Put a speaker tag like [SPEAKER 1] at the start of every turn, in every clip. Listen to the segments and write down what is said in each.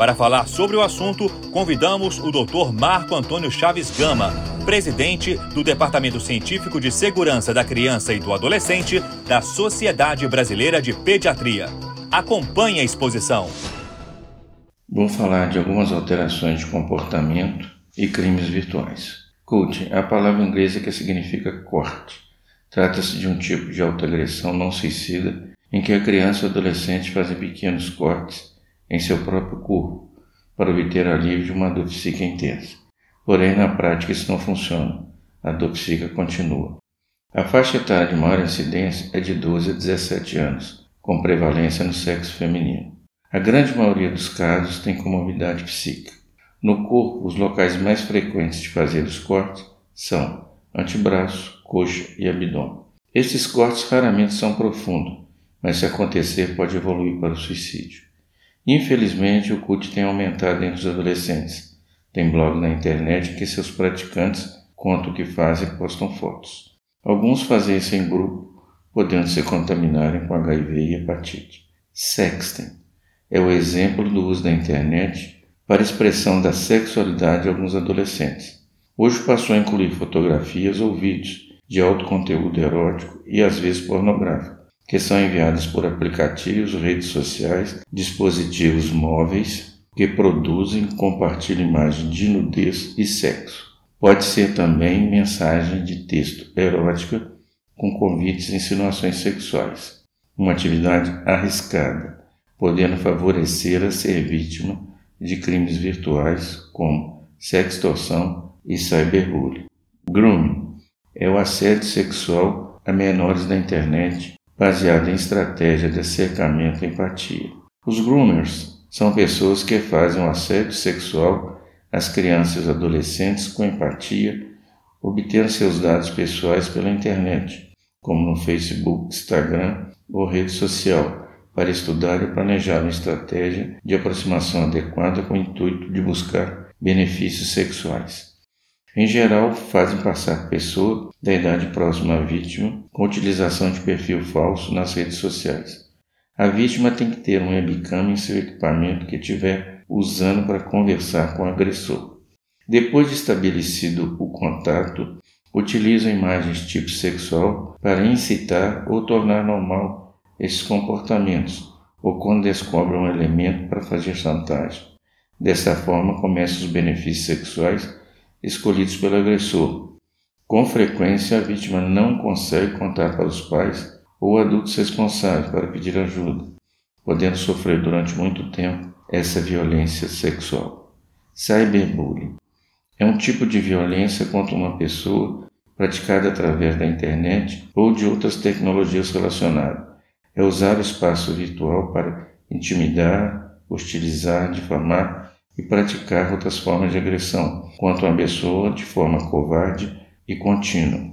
[SPEAKER 1] para falar sobre o assunto, convidamos o Dr. Marco Antônio Chaves Gama, presidente do Departamento Científico de Segurança da Criança e do Adolescente da Sociedade Brasileira de Pediatria. Acompanhe a exposição.
[SPEAKER 2] Vou falar de algumas alterações de comportamento e crimes virtuais. Cult é a palavra inglesa que significa corte. Trata-se de um tipo de autoagressão não suicida em que a criança ou adolescente fazem pequenos cortes em seu próprio corpo para obter alívio de uma dor psíquica intensa. Porém, na prática isso não funciona. A dor psíquica continua. A faixa etária de maior incidência é de 12 a 17 anos, com prevalência no sexo feminino. A grande maioria dos casos tem comorbidade psíquica. No corpo, os locais mais frequentes de fazer os cortes são antebraço, coxa e abdômen. Esses cortes raramente são profundos, mas se acontecer pode evoluir para o suicídio. Infelizmente, o CUT tem aumentado entre os adolescentes. Tem blog na internet que seus praticantes contam o que fazem e postam fotos. Alguns fazem isso em grupo, podendo se contaminarem com HIV e hepatite. Sexting é o exemplo do uso da internet para expressão da sexualidade de alguns adolescentes. Hoje passou a incluir fotografias ou vídeos de alto conteúdo erótico e às vezes pornográfico que são enviadas por aplicativos, redes sociais, dispositivos móveis que produzem e compartilham imagens de nudez e sexo. Pode ser também mensagem de texto erótica com convites e insinuações sexuais. Uma atividade arriscada, podendo favorecer a ser vítima de crimes virtuais como sextorção e cyberbullying. Grooming é o assédio sexual a menores da internet baseada em estratégia de cercamento e empatia. Os groomers são pessoas que fazem um assédio sexual às crianças e adolescentes com empatia, obtendo seus dados pessoais pela internet, como no Facebook, Instagram ou rede social, para estudar e planejar uma estratégia de aproximação adequada com o intuito de buscar benefícios sexuais. Em geral, fazem passar pessoa da idade próxima à vítima com utilização de perfil falso nas redes sociais. A vítima tem que ter um webcam em seu equipamento que estiver usando para conversar com o agressor. Depois de estabelecido o contato, utilizam imagens tipo sexual para incitar ou tornar normal esses comportamentos, ou quando descobrem um elemento para fazer chantagem. Dessa forma, começam os benefícios sexuais escolhidos pelo agressor. Com frequência, a vítima não consegue contar para os pais ou adultos responsáveis para pedir ajuda, podendo sofrer durante muito tempo essa violência sexual. Cyberbullying é um tipo de violência contra uma pessoa praticada através da internet ou de outras tecnologias relacionadas. É usar o espaço virtual para intimidar, hostilizar, difamar e praticar outras formas de agressão contra uma pessoa de forma covarde e contínua.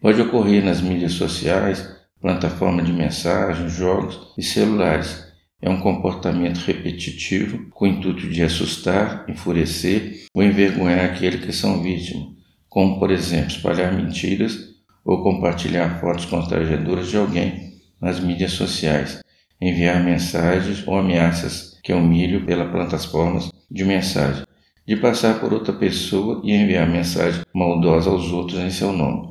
[SPEAKER 2] Pode ocorrer nas mídias sociais, plataformas de mensagens, jogos e celulares. É um comportamento repetitivo com o intuito de assustar, enfurecer ou envergonhar aqueles que são vítimas, como, por exemplo, espalhar mentiras ou compartilhar fotos constrangedoras de alguém nas mídias sociais, enviar mensagens ou ameaças que humilham pelas plataformas de mensagem, de passar por outra pessoa e enviar mensagem maldosa aos outros em seu nome.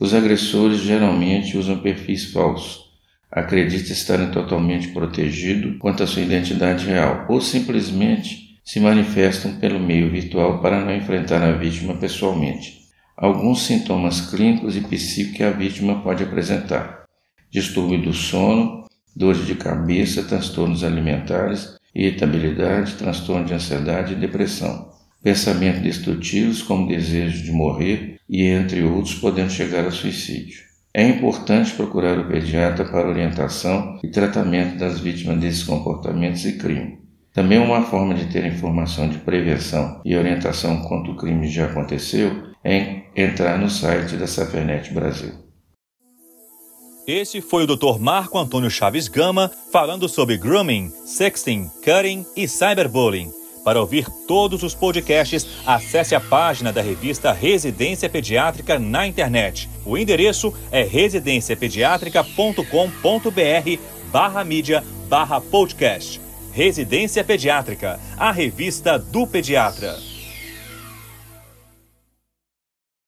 [SPEAKER 2] Os agressores geralmente usam perfis falsos, acreditam estarem totalmente protegidos quanto à sua identidade real ou simplesmente se manifestam pelo meio virtual para não enfrentar a vítima pessoalmente. Alguns sintomas clínicos e psíquicos que a vítima pode apresentar: distúrbio do sono, dores de cabeça, transtornos alimentares, irritabilidade, transtorno de ansiedade e depressão. Pensamentos destrutivos como desejo de morrer e entre outros podendo chegar ao suicídio. É importante procurar o pediatra para orientação e tratamento das vítimas desses comportamentos e crime. Também uma forma de ter informação de prevenção e orientação quanto o crime já aconteceu é entrar no site da Safernet Brasil.
[SPEAKER 1] Esse foi o Dr. Marco Antônio Chaves Gama falando sobre grooming, sexting, cutting e cyberbullying. Para ouvir todos os podcasts, acesse a página da revista Residência Pediátrica na internet. O endereço é residenciapediatrica.com.br barra mídia barra podcast. Residência Pediátrica, a revista do pediatra.